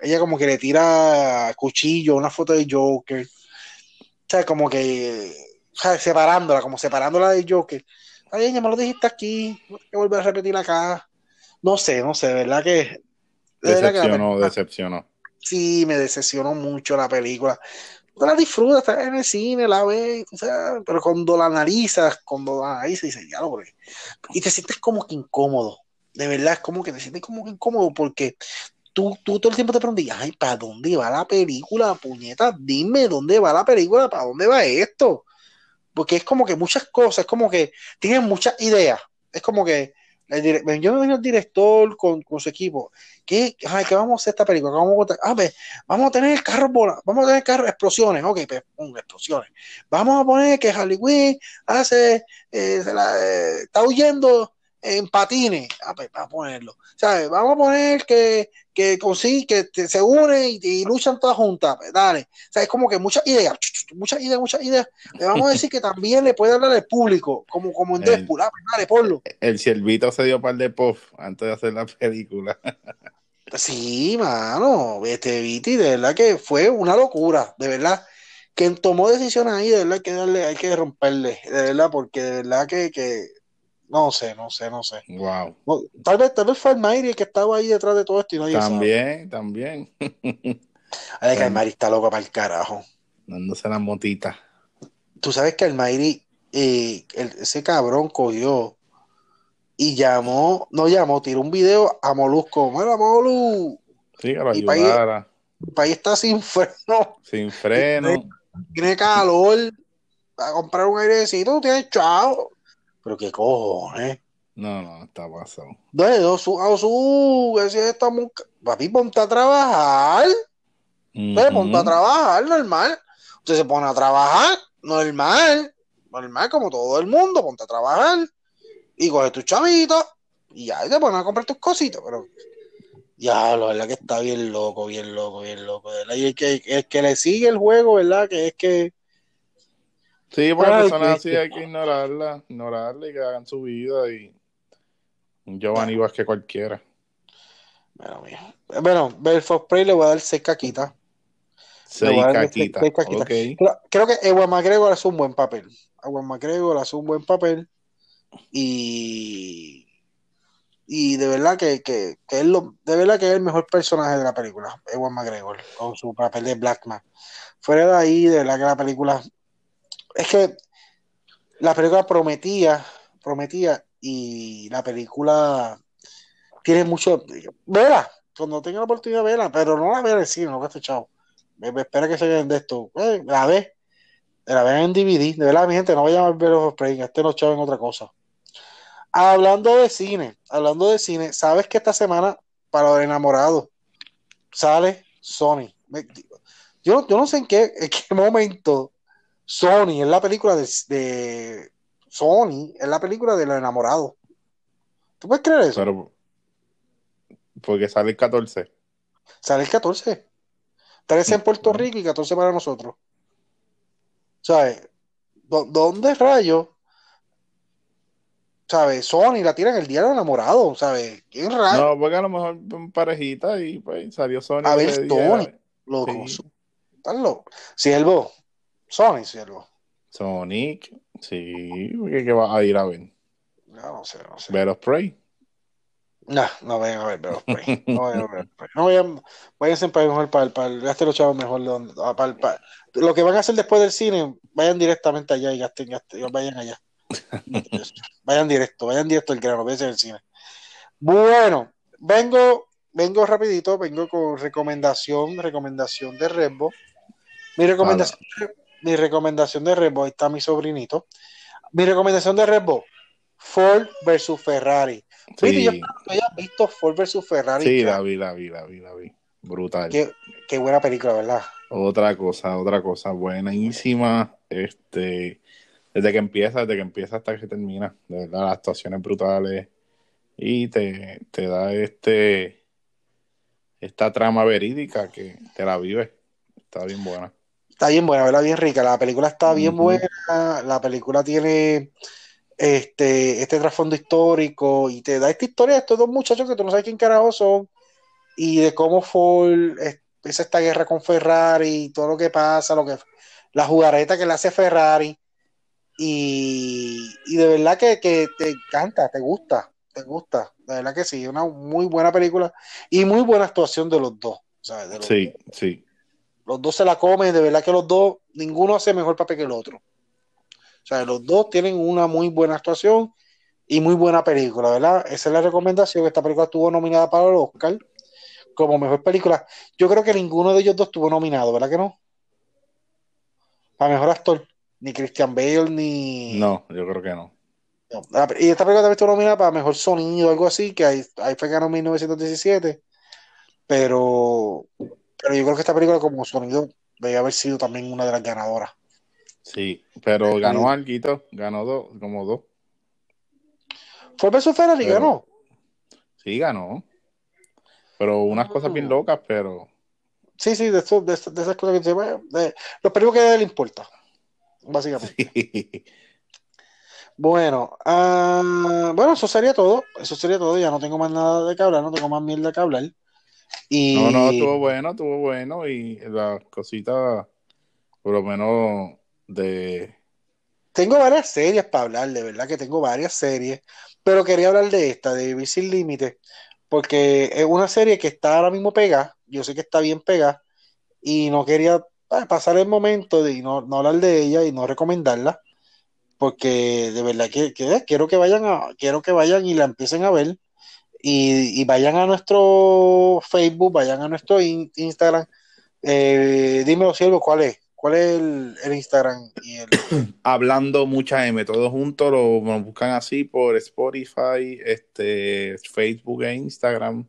Speaker 1: Ella como que le tira cuchillo, una foto de Joker. O sea, como que. O sea, separándola, como separándola de Joker. Ay, ya me lo dijiste aquí, no que volver a repetir acá. No sé, no sé, verdad que.
Speaker 2: Decepcionó, decepcionó.
Speaker 1: Sí, me decepcionó mucho la película la disfrutas, estás en el cine, la ves, o sea, pero cuando la analizas, cuando la analizas, dices, ya lo Y te sientes como que incómodo. De verdad, es como que te sientes como que incómodo porque tú, tú todo el tiempo te preguntas, ay, ¿para dónde va la película, puñeta? Dime, ¿dónde va la película? ¿Para dónde va esto? Porque es como que muchas cosas, es como que tienen muchas ideas. Es como que el yo me vino el director con, con, su equipo. ¿Qué, ay, ¿qué vamos a hacer esta película? Vamos a, ah, pues, vamos a tener carros vamos a tener carros, explosiones. Ok, pues, explosiones. Vamos a poner que Harley Quinn hace, eh, eh, está huyendo en patines. Ah, pues, vamos a ponerlo. ¿Sabes? Vamos a poner que, que consigue, que se unen y, luchan todas juntas. Pues, dale. O sea, es como que muchas ideas, muchas ideas, muchas ideas. Le vamos a decir que también le puede hablar al público, como, como en Deadpool. Ah, pues, dale, ponlo.
Speaker 2: El ciervito se dio par de puff antes de hacer la película.
Speaker 1: sí, mano. Este Viti, de verdad que fue una locura, de verdad. Quien tomó decisiones ahí, de verdad que darle, hay que romperle, de verdad, porque de verdad que, que no sé, no sé, no sé.
Speaker 2: Wow.
Speaker 1: tal vez, tal vez fue el que estaba ahí detrás de todo esto y nadie
Speaker 2: También, también. [laughs]
Speaker 1: Que Almairi está loco para el carajo.
Speaker 2: Dándose la motita.
Speaker 1: Tú sabes que Almairi, eh, ese cabrón cogió y llamó, no llamó, tiró un video a Molusco. Mira, Molu.
Speaker 2: Sí, a ayudara.
Speaker 1: El país está sin freno.
Speaker 2: Sin freno.
Speaker 1: Tiene, calor. A comprar un airecito, tienes chao. Pero qué cojones.
Speaker 2: No, no, está pasado.
Speaker 1: De dos, su, a su, que si estamos, papi, ponte a trabajar. Uh Ponte a trabajar, normal. Usted se pone a trabajar, normal. Normal, como todo el mundo, ponte a trabajar. Y coge tus chavitos y ya te pones a comprar tus cositas, pero ya, la verdad que está bien loco, bien loco, bien loco. Y el que, el que le sigue el juego, ¿verdad? Que es que
Speaker 2: Sí, porque las personas así hay que ignorarla, ignorarla y que hagan su vida y Giovanni que cualquiera.
Speaker 1: Bueno, mira. bueno Belfort Prey le voy a dar seis caquitas.
Speaker 2: Seis caquitas. Okay.
Speaker 1: Creo, que Ewan McGregor hace un buen papel. Ewan McGregor hace un buen papel y y de verdad que, que, que es lo, de verdad que es el mejor personaje de la película, Ewan McGregor, con su papel de Blackman. Fuera de ahí, de verdad que la película es que la película prometía, prometía, y la película tiene mucho. Vela, cuando tenga la oportunidad, vela, pero no la vea en cine, no que chao. Espera que se vean de esto. Eh, la ve, la vean en DVD. De verdad, mi gente, no vayan a ver los Spring, este no chao en otra cosa. Hablando de cine, hablando de cine, sabes que esta semana, para los enamorados, sale Sony. Yo, yo no sé en qué, en qué momento Sony, es la película de, Sony, es la película de los enamorados. ¿Tú puedes creer eso? Pero,
Speaker 2: porque sale el 14.
Speaker 1: Sale el 14. 13 en Puerto Rico y 14 para nosotros. ¿Sabes? ¿Dónde rayos? ¿Sabes? Sony la tiran el día del enamorado, ¿sabes? ¿Quién rayo?
Speaker 2: No, porque a lo mejor parejita y pues salió Sony.
Speaker 1: A ver, Sony. Loco. Sí. ¿Estás loco? Siervo, Sonic, ¿cierto?
Speaker 2: Sonic, sí, ¿qué, va a ir a ver?
Speaker 1: No, no sé, no sé.
Speaker 2: Ver Prey.
Speaker 1: No, no vayan a ver Ver [laughs] Prey. No vayan a ver Prey. No vayan, váyanse para mejor para, para, gasten los chavos mejor. Ah, para, para, lo que van a hacer después del cine, vayan directamente allá y gasten, gasten vayan allá. [laughs] vayan directo, vayan directo al grano, vayan el cine. Bueno, vengo, vengo rapidito, vengo con recomendación, recomendación de Redbo. Mi recomendación, mi recomendación de Red está mi sobrinito. Mi recomendación de Red Ford versus Ferrari. Sí. Yo, visto Ford versus Ferrari.
Speaker 2: Sí, la vi, la vi, la vi, la vi. Brutal.
Speaker 1: Qué, buena película, ¿verdad?
Speaker 2: Otra cosa, otra cosa buenísima. Este, desde que empieza, desde que empieza hasta que termina. De verdad, las actuaciones brutales. Y te, te da este esta trama verídica que te la vive. Está bien buena.
Speaker 1: Está bien buena, ¿verdad? Bien rica. La película está bien buena. La película tiene este, este trasfondo histórico y te da esta historia de estos dos muchachos que tú no sabes quién carajo son y de cómo fue esta guerra con Ferrari y todo lo que pasa, lo que la jugareta que le hace Ferrari y, de verdad que, te encanta, te gusta, te gusta, de verdad que sí, una muy buena película y muy buena actuación de los dos.
Speaker 2: sí, sí.
Speaker 1: Los dos se la comen, de verdad que los dos, ninguno hace mejor papel que el otro. O sea, los dos tienen una muy buena actuación y muy buena película, ¿verdad? Esa es la recomendación. Esta película estuvo nominada para el Oscar como mejor película. Yo creo que ninguno de ellos dos estuvo nominado, ¿verdad que no? Para mejor actor. Ni Christian Bale, ni.
Speaker 2: No, yo creo que no.
Speaker 1: Y esta película también estuvo nominada para mejor sonido, algo así, que ahí, ahí fue ganó en 1917. Pero, pero yo creo que esta película, como sonido, debe haber sido también una de las ganadoras.
Speaker 2: Sí, pero ganó algo, ganó dos, como dos.
Speaker 1: ¿Fue versus Ferrari? ¿Ganó?
Speaker 2: Sí, ganó. Pero unas cosas bien ah. locas, pero.
Speaker 1: Sí, sí, de, eso, de, esas cosas que se de, Lo primero que a él le importa, básicamente. [laughs] Bueno, uh, bueno, eso sería todo. Eso sería todo. Ya no tengo más nada de que hablar, no tengo más mierda que hablar. Y...
Speaker 2: No, no, estuvo bueno, estuvo bueno. Y la cosita, por lo menos, de...
Speaker 1: Tengo varias series para hablar, de verdad que tengo varias series, pero quería hablar de esta, de Vivir Sin Límite, porque es una serie que está ahora mismo pegada, yo sé que está bien pegada, y no quería ah, pasar el momento de no, no hablar de ella y no recomendarla, porque de verdad que, quiero que vayan a, quiero que vayan y la empiecen a ver, y, vayan a nuestro Facebook, vayan a nuestro Instagram, eh, dímelo, Siervo, ¿cuál es? ¿Cuál es el, Instagram? Y el... [coughs]
Speaker 2: Hablando mucha M, todos juntos lo, buscan así por Spotify, este, Facebook e Instagram.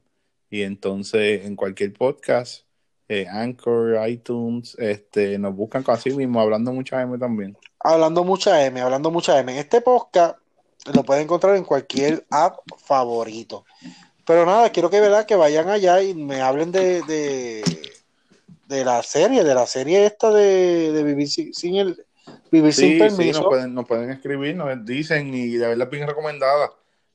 Speaker 2: Y entonces en cualquier podcast, eh, Anchor, iTunes, este, nos buscan así mismo, hablando mucha M también.
Speaker 1: Hablando mucha M, hablando mucha M. Este podcast lo pueden encontrar en cualquier app favorito. Pero nada, quiero que verdad que vayan allá y me hablen de de la serie, de la serie esta de, de vivir sin, el vivir sin permiso. Sí,
Speaker 2: nos pueden, nos pueden escribir, nos dicen y de verdad bien recomendada.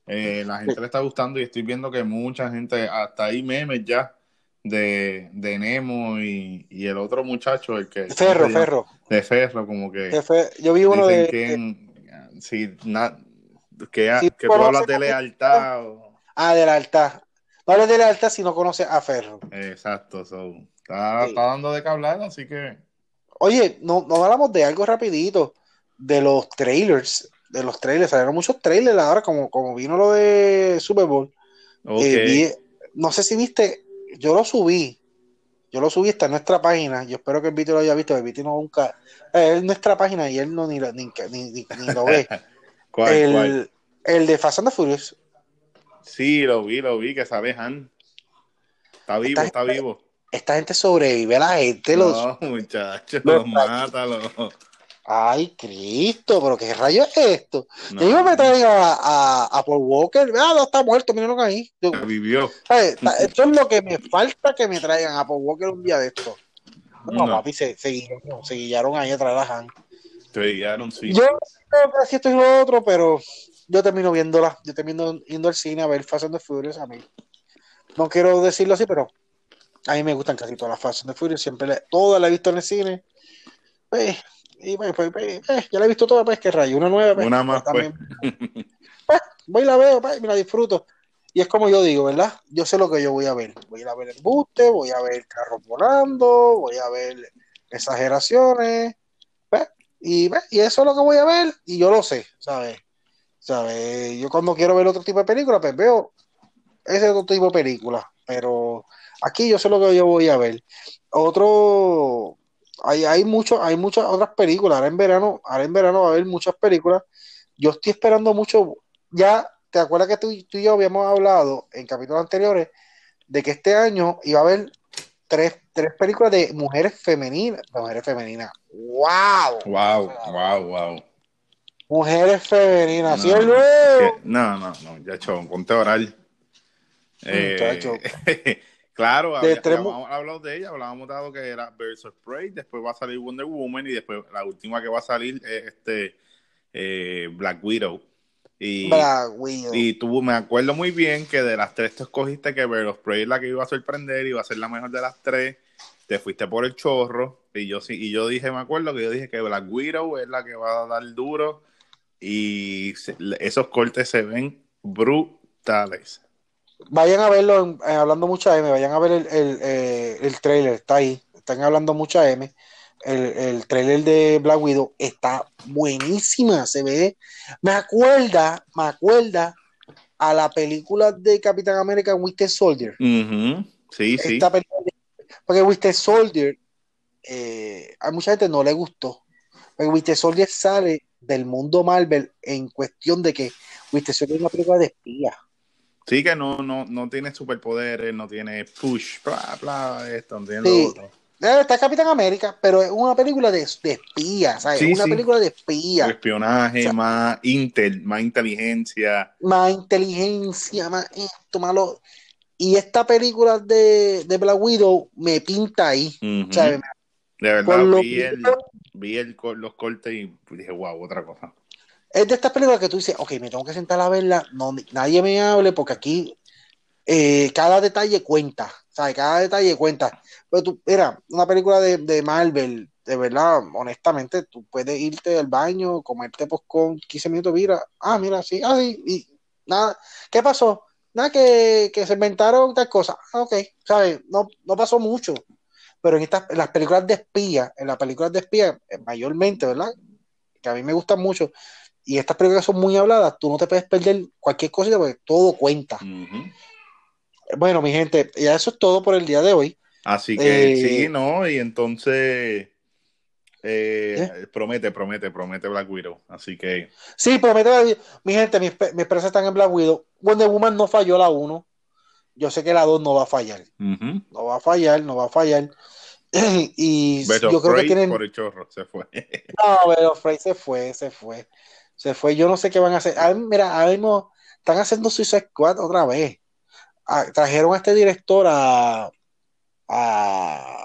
Speaker 2: Eh, la gente le está gustando y estoy viendo que mucha gente, hasta ahí memes ya de, de Nemo y, y, el otro muchacho, el que...
Speaker 1: Ferro, Ferro.
Speaker 2: De Ferro, como que...
Speaker 1: yo vi uno de...
Speaker 2: Que, si, que, que tú hablas de lealtad.
Speaker 1: Ah, de lealtad. No hablas de lealtad si no conoces a Ferro.
Speaker 2: Exacto, so. Está, dando de qué hablar, así que.
Speaker 1: Oye, no, no hablamos de algo rapidito, de los trailers, de los trailers, salieron muchos trailers ahora, como, como vino lo de Super Bowl. Eh, no sé si viste, yo lo subí, yo lo subí, está en nuestra página, yo espero que el Viti lo haya visto, el Viti no nunca, eh, es nuestra página y él no ni, ni, ni, ni lo ve. [laughs]
Speaker 2: ¿Cuál, el,
Speaker 1: el de Fast and the Furious.
Speaker 2: Sí, lo vi, lo vi, que sabe Han. Está vivo, está vivo
Speaker 1: esta gente sobrevive a la gente.
Speaker 2: Los, no, muchachos, los [laughs] mátalo.
Speaker 1: Ay, Cristo, pero qué rayo es esto. No. Yo me traigo a, a, a, Paul Walker. Ah, no está muerto, miren ahí.
Speaker 2: Yo, vivió.
Speaker 1: Esto es lo que me falta que me traigan a Paul Walker un día de esto. No, papi, se, se, guiaron ahí atrás de la Han.
Speaker 2: Guiaron, sí.
Speaker 1: Yo creo que esto y lo otro, pero yo termino viéndola. Yo termino yendo al cine a ver Fast and the Furious a mí. No quiero decirlo así, pero a mí me gustan casi todas las Fast and the Furious, siempre la, todas las he visto en el cine. Pues, y pues, pues, pues eh, ya la he visto todas, pues que rayo, una nueva. Pues,
Speaker 2: una más,
Speaker 1: también. Pues, voy y la veo, pues, me la disfruto. Y es como yo digo, ¿verdad? Yo sé lo que yo voy a ver. Voy a ir a ver el buste, voy a ver carros volando, voy a ver exageraciones. Y, y eso es lo que voy a ver y yo lo sé, ¿sabes? ¿Sabes? Yo cuando quiero ver otro tipo de película, pues veo ese otro tipo de película. Pero Aquí yo sé lo que yo voy a ver. Otro, hay, hay, mucho, hay muchas otras películas. Ahora en verano, ahora en verano va a haber muchas películas. Yo estoy esperando mucho. Ya, ¿te acuerdas que tú, y yo habíamos hablado en capítulos anteriores de que este año iba a haber tres, tres películas de mujeres femeninas? Mujeres femeninas. ¡Wow!
Speaker 2: ¡Wow! ¡Wow! ¡Wow!
Speaker 1: Mujeres femeninas.
Speaker 2: No,
Speaker 1: ¿sí
Speaker 2: no, no, no, ya, chon, ponte a orar. Eh, [laughs] Claro, habíamos hablado de ella, hablábamos de que era Birds of Prey, después va a salir Wonder Woman y después la última que va a salir es este eh, Black Widow. Y. Y tú me acuerdo muy bien que de las tres tú escogiste que Prey es la que iba a sorprender, iba a ser la mejor de las tres. Te fuiste por el chorro y yo sí y yo dije, me acuerdo que yo dije que Black Widow es la que va a dar duro y esos cortes se ven brutales.
Speaker 1: Vayan a verlo, eh, hablando mucha M, vayan a ver el, el, eh, el, trailer, está ahí, están hablando mucha M. El, el trailer de Black Widow está buenísima, se ve, me acuerda, me acuerda a la película de Capitán América Winter Soldier.
Speaker 2: Sí, sí.
Speaker 1: porque Winter Soldier, eh, a mucha gente no le gustó. Porque Winter Soldier sale del mundo Marvel en cuestión de que Winter Soldier es una película de espía.
Speaker 2: Sí, que no, no, no tiene superpoderes, no tiene push, bla, bla, esto, no tiene otro.
Speaker 1: Está Capitán América, pero es una película de, de espía, ¿sabes? una película de espía.
Speaker 2: espionaje, más, intel, más inteligencia.
Speaker 1: Más inteligencia, más esto, malo. Y esta película de, de Black Widow me pinta ahí. ¿sabes?
Speaker 2: De verdad, vi, el, vi el, los cortes y dije, wow, otra cosa.
Speaker 1: Es de estas películas que tú dices, ok, me tengo que sentar a verla, no, nadie me hable porque aquí eh, cada detalle cuenta, ¿sabes? Cada detalle cuenta. Pero tú, mira, una película de, de, Marvel, de verdad, honestamente, tú puedes irte al baño, comerte pues con 15 minutos, mira, ah, mira, sí, ah, sí, y nada, ¿qué pasó? Nada, que, que se inventaron tal cosa, ah, ok, ¿sabes? No, no pasó mucho, pero en estas, en las películas de espía, en las películas de espía, eh, mayormente, ¿verdad? Que a mí me gustan mucho, y estas películas son muy habladas, tú no te puedes perder cualquier cosa porque todo cuenta. Bueno, mi gente, ya eso es todo por el día de hoy.
Speaker 2: Así que eh, sí, ¿no? Y entonces eh, promete, promete, promete Black Widow. Así que.
Speaker 1: Sí, promete. Mi gente, mis, mis presas están en Black Widow. Wonder Woman no falló la 1. Yo sé que la 2 no va a fallar. No va a fallar, no va a fallar. y yo creo que tienen.
Speaker 2: Por el chorro, se fue. [laughs]
Speaker 1: no, pero Frey se fue, se fue se fue. Yo no sé qué van a hacer. mira, ahora mismo están haciendo Suicide Squad otra vez. Ah, trajeron a este director a. a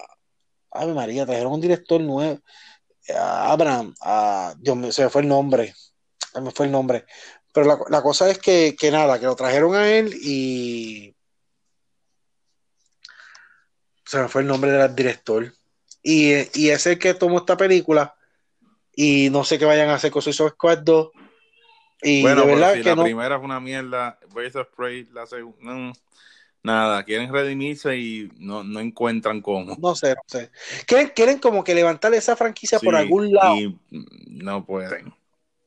Speaker 1: Ay, María, trajeron un director nuevo. A Abraham, a, Dios mío, se me fue el nombre. Se me fue el nombre. Pero la, cosa es que, que, nada, que lo trajeron a él y. Se me fue el nombre del director. Y, y es el que tomó esta película y no sé qué vayan a hacer con Suicide Squad 2. Y
Speaker 2: bueno, de verdad si que la primera es una mierda, Birds of Prey, la segunda, nada, quieren redimirse y no, no encuentran cómo.
Speaker 1: No sé, no sé. Quieren, quieren como que levantar esa franquicia por algún lado. Y
Speaker 2: no pueden.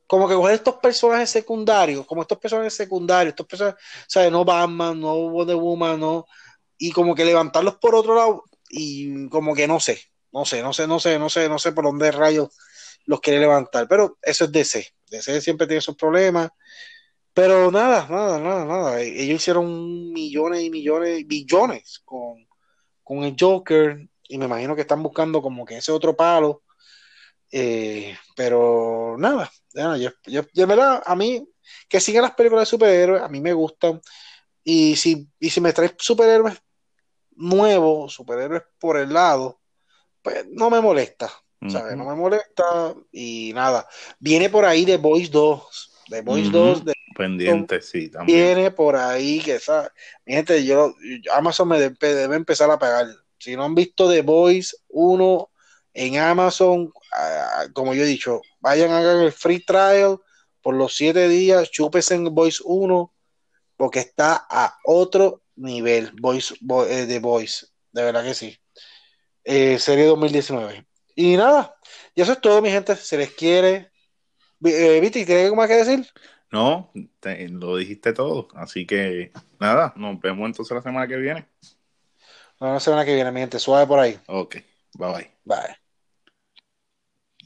Speaker 1: Como que coger estos personajes secundarios, como estos personajes secundarios, estos personajes, o sea, no Batman, no Wonder Woman, no, y como que levantarlos por otro lado, y como que no sé, no sé, no sé, no sé, no sé, no sé por dónde rayos los quiere levantar. Pero eso es DC. DC siempre tiene esos problemas. Pero nada, nada, nada, nada. Ellos hicieron millones y millones, billones con, con el Joker. Y me imagino que están buscando como que ese otro palo. Eh, pero nada, yo, yo, de verdad, a mí, que sigan las películas de superhéroes, a mí me gustan. Y si, y si me traes superhéroes nuevos, superhéroes por el lado, pues no me molesta. No me molesta y nada. Viene por ahí The Voice 2. The Voice 2 de
Speaker 2: pendiente, sí, también.
Speaker 1: Viene por ahí que esa, mi gente, yo Amazon me debe, empezar a pagar. Si no han visto The Voice 1 en Amazon, ah, como yo he dicho, vayan a hacer el free trial por los 7 días, chúpese en Voice 1 porque está a otro nivel Voice, eh, The Voice, de verdad que sí. Eh, serie 2019. Y nada, y eso es todo, mi gente. Se les quiere. Eh, Viti, ¿tienes algo más que decir?
Speaker 2: No, lo dijiste todo. Así que nada, nos vemos entonces la semana que viene.
Speaker 1: la semana que viene, mi gente. Suave por ahí.
Speaker 2: Ok, bye bye.
Speaker 1: Bye.